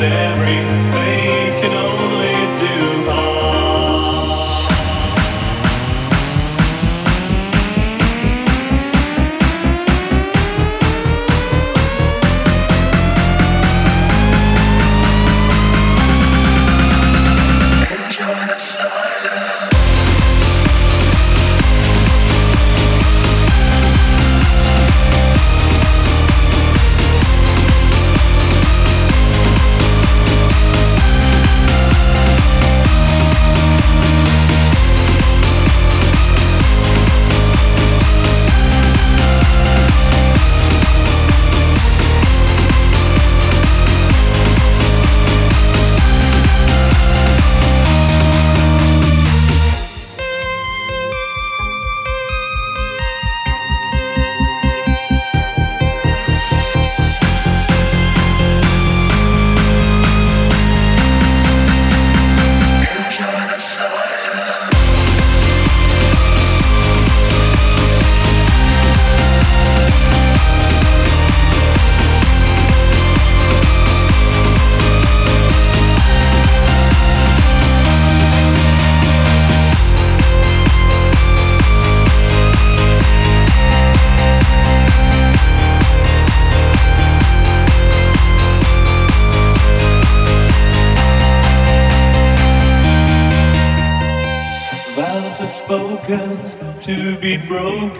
To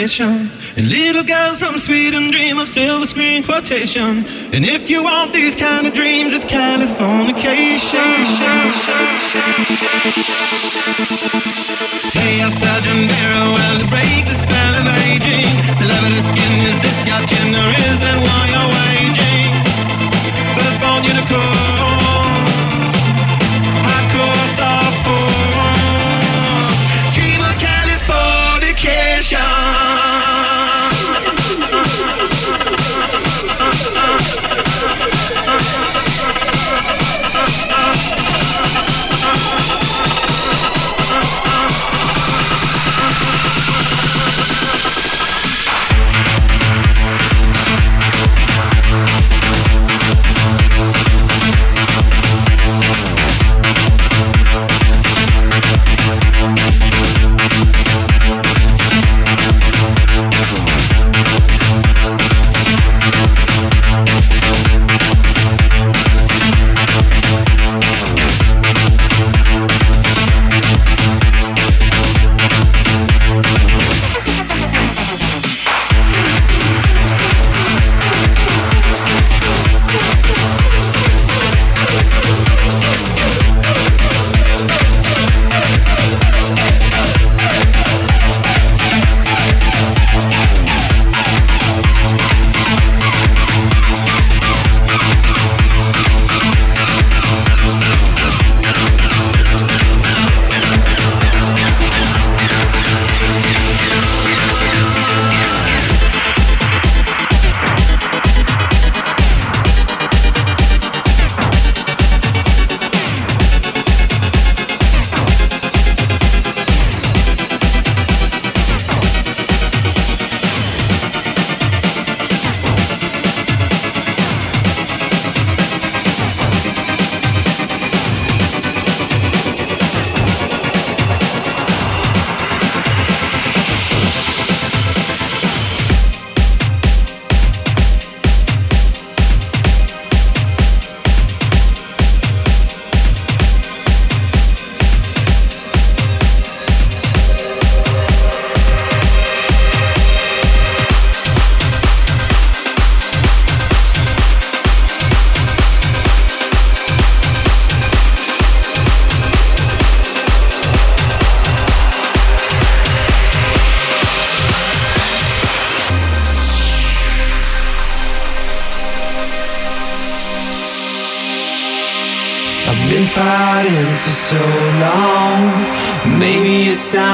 And little girls from Sweden dream of silver screen quotation. And if you want these kind of dreams, it's Californication. Hey, I sergeant Barrow, well, break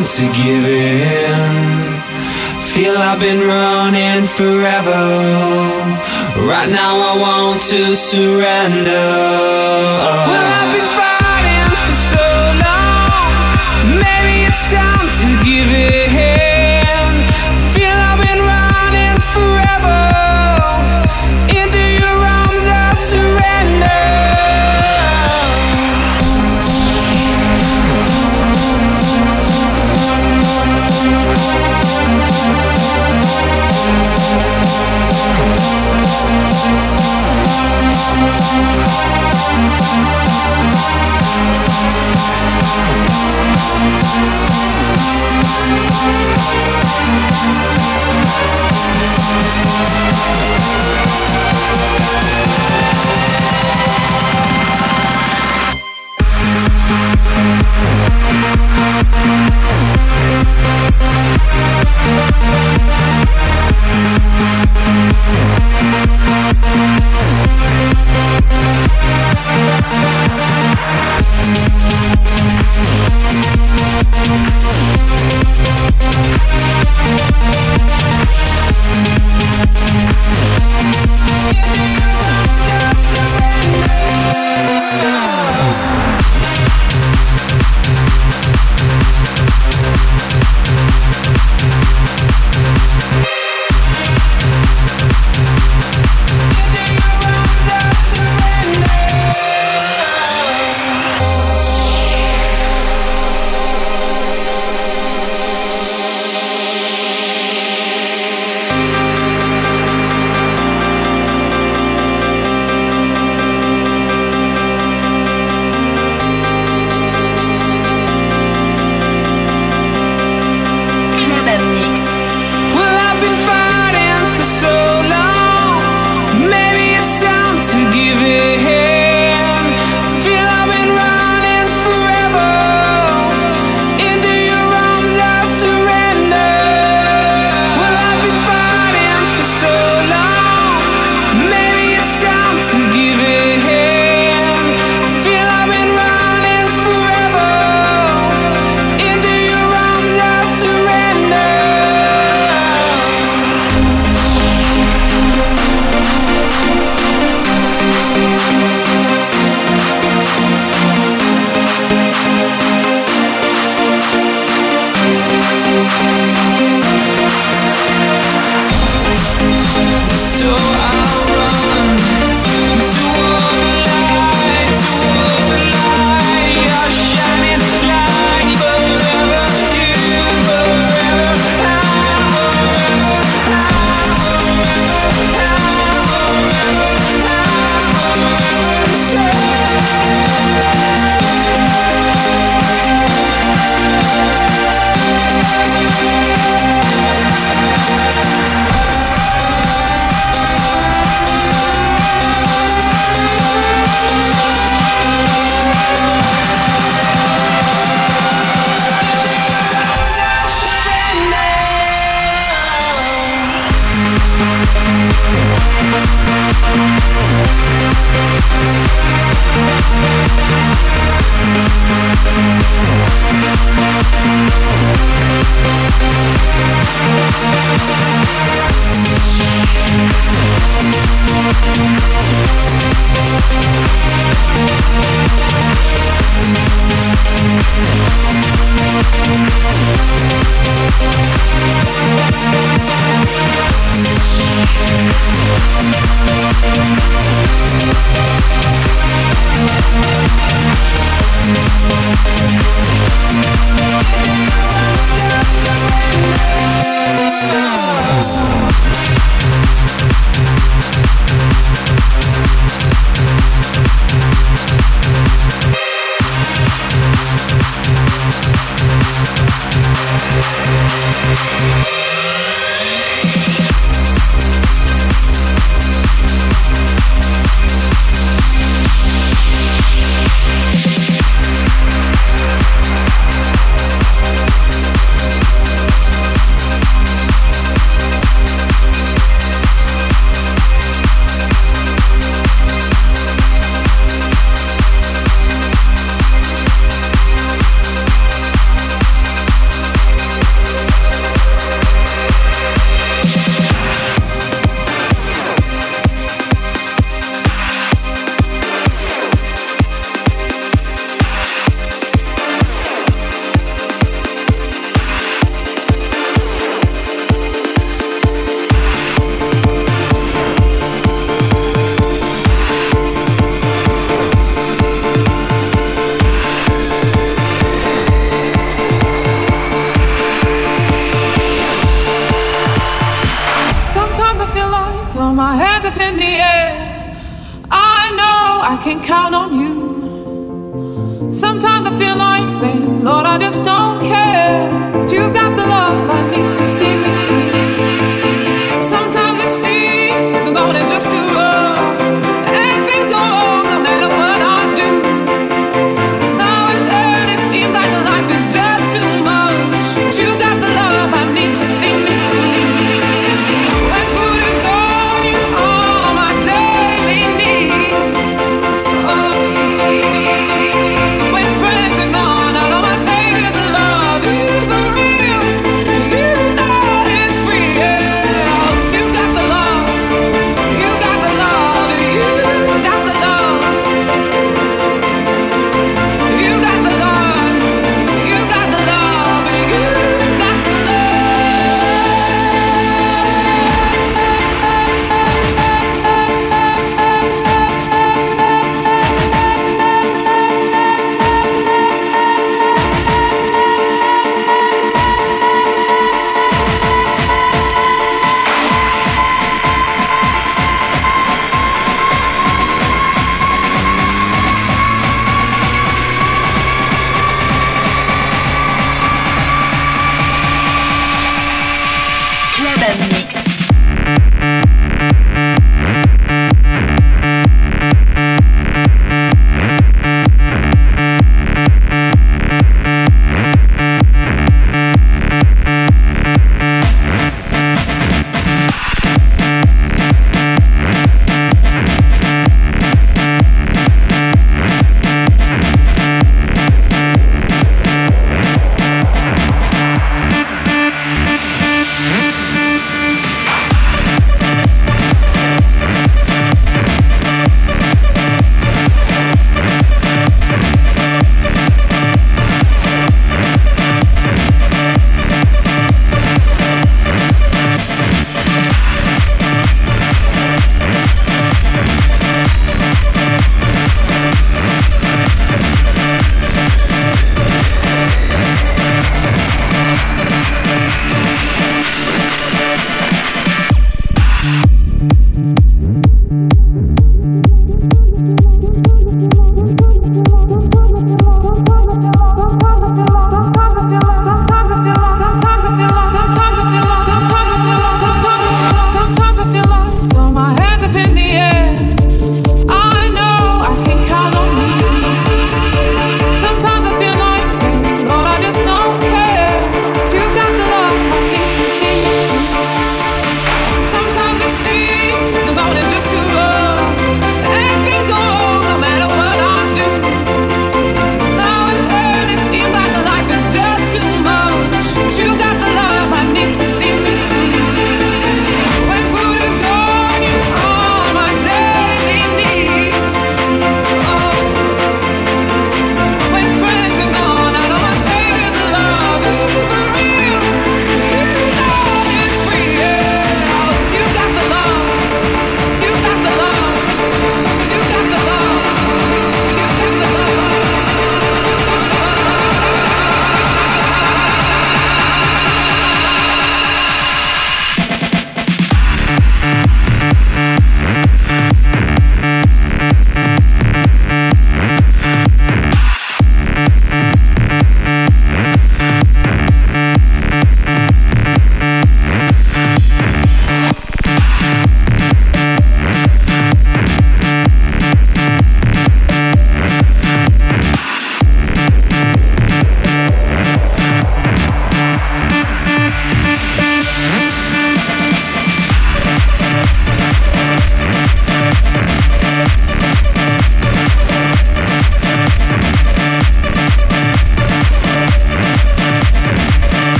time to give in. Feel I've been running forever. Right now I want to surrender. Well,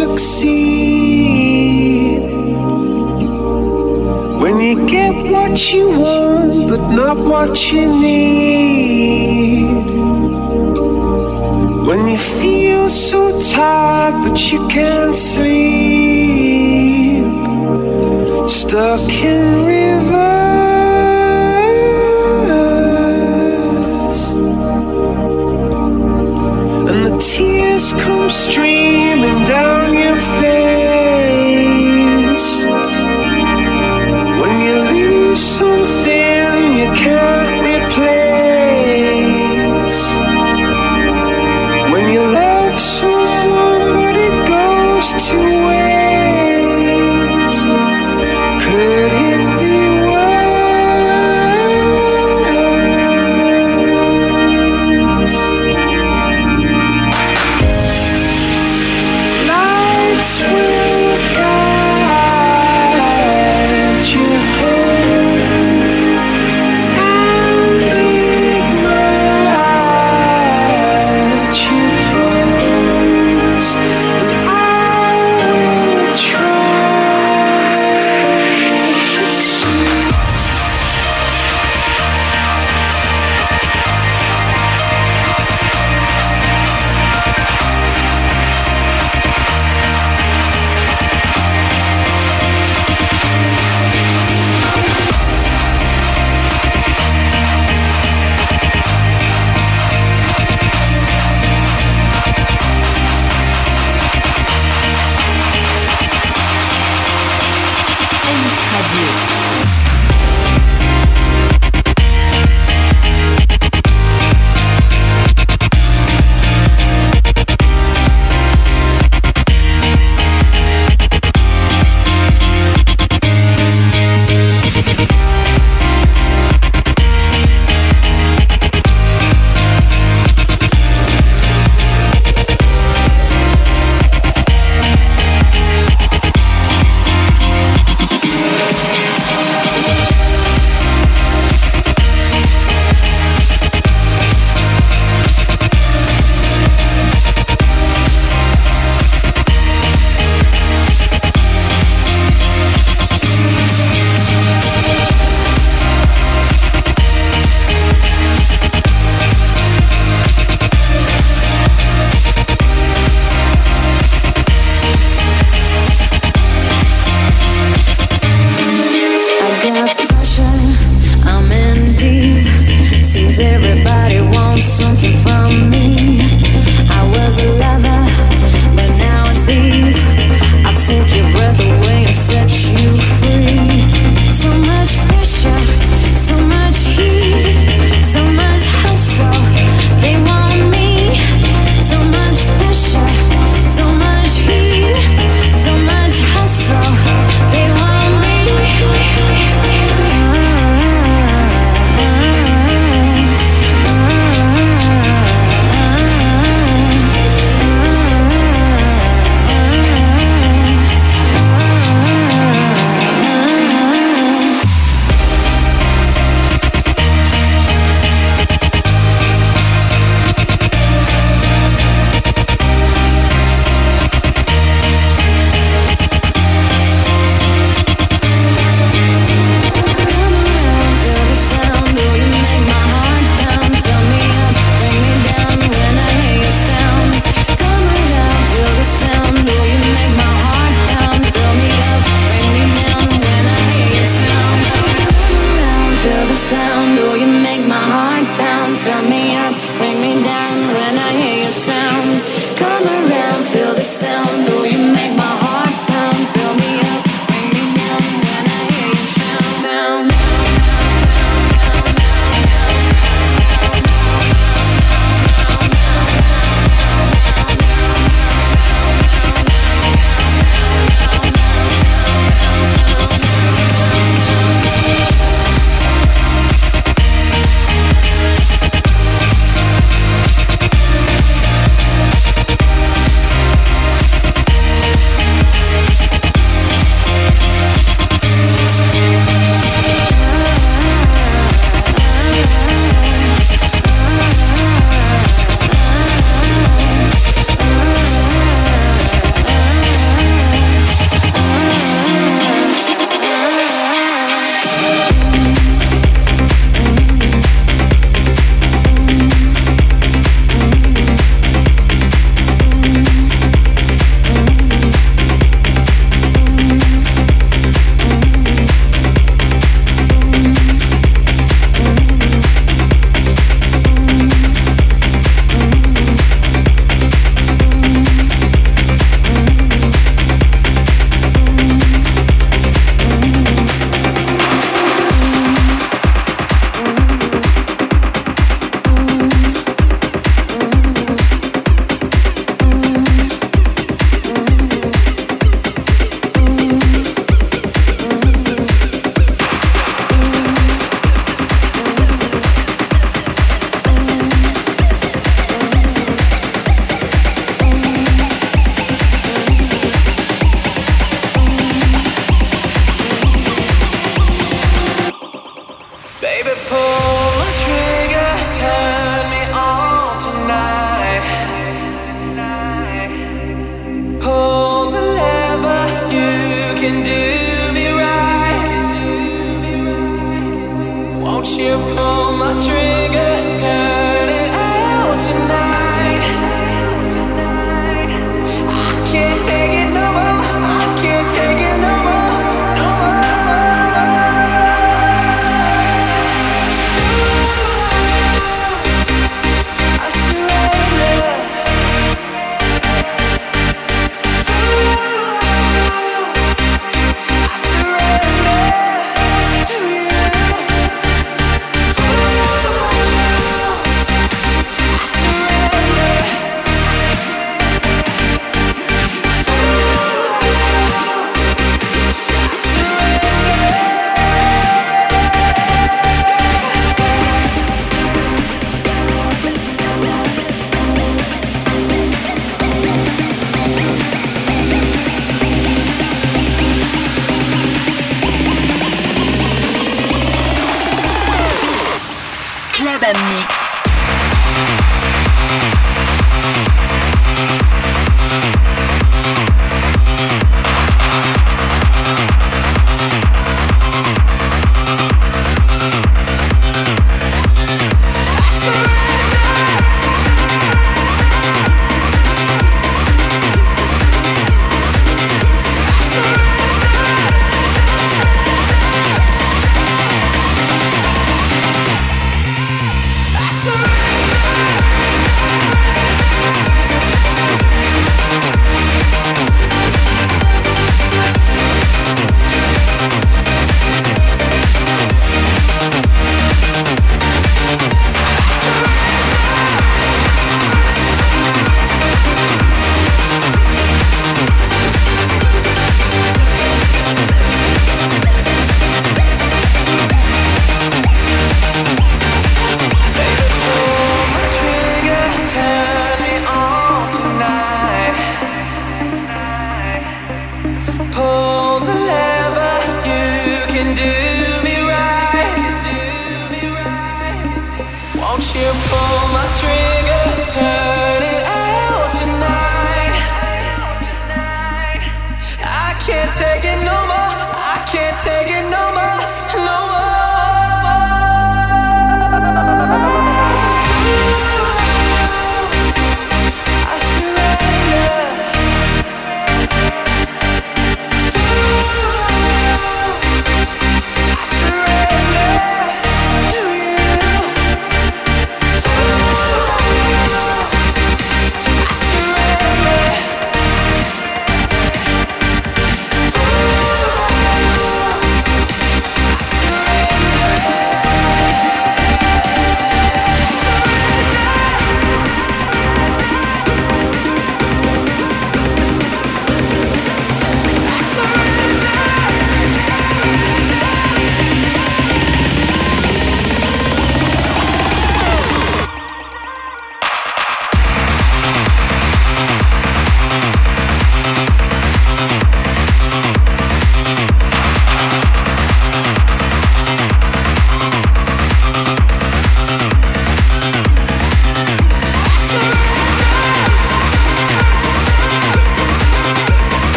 succeed when you get what you want, but not what you need. When you feel so tired, but you can't sleep, stuck in.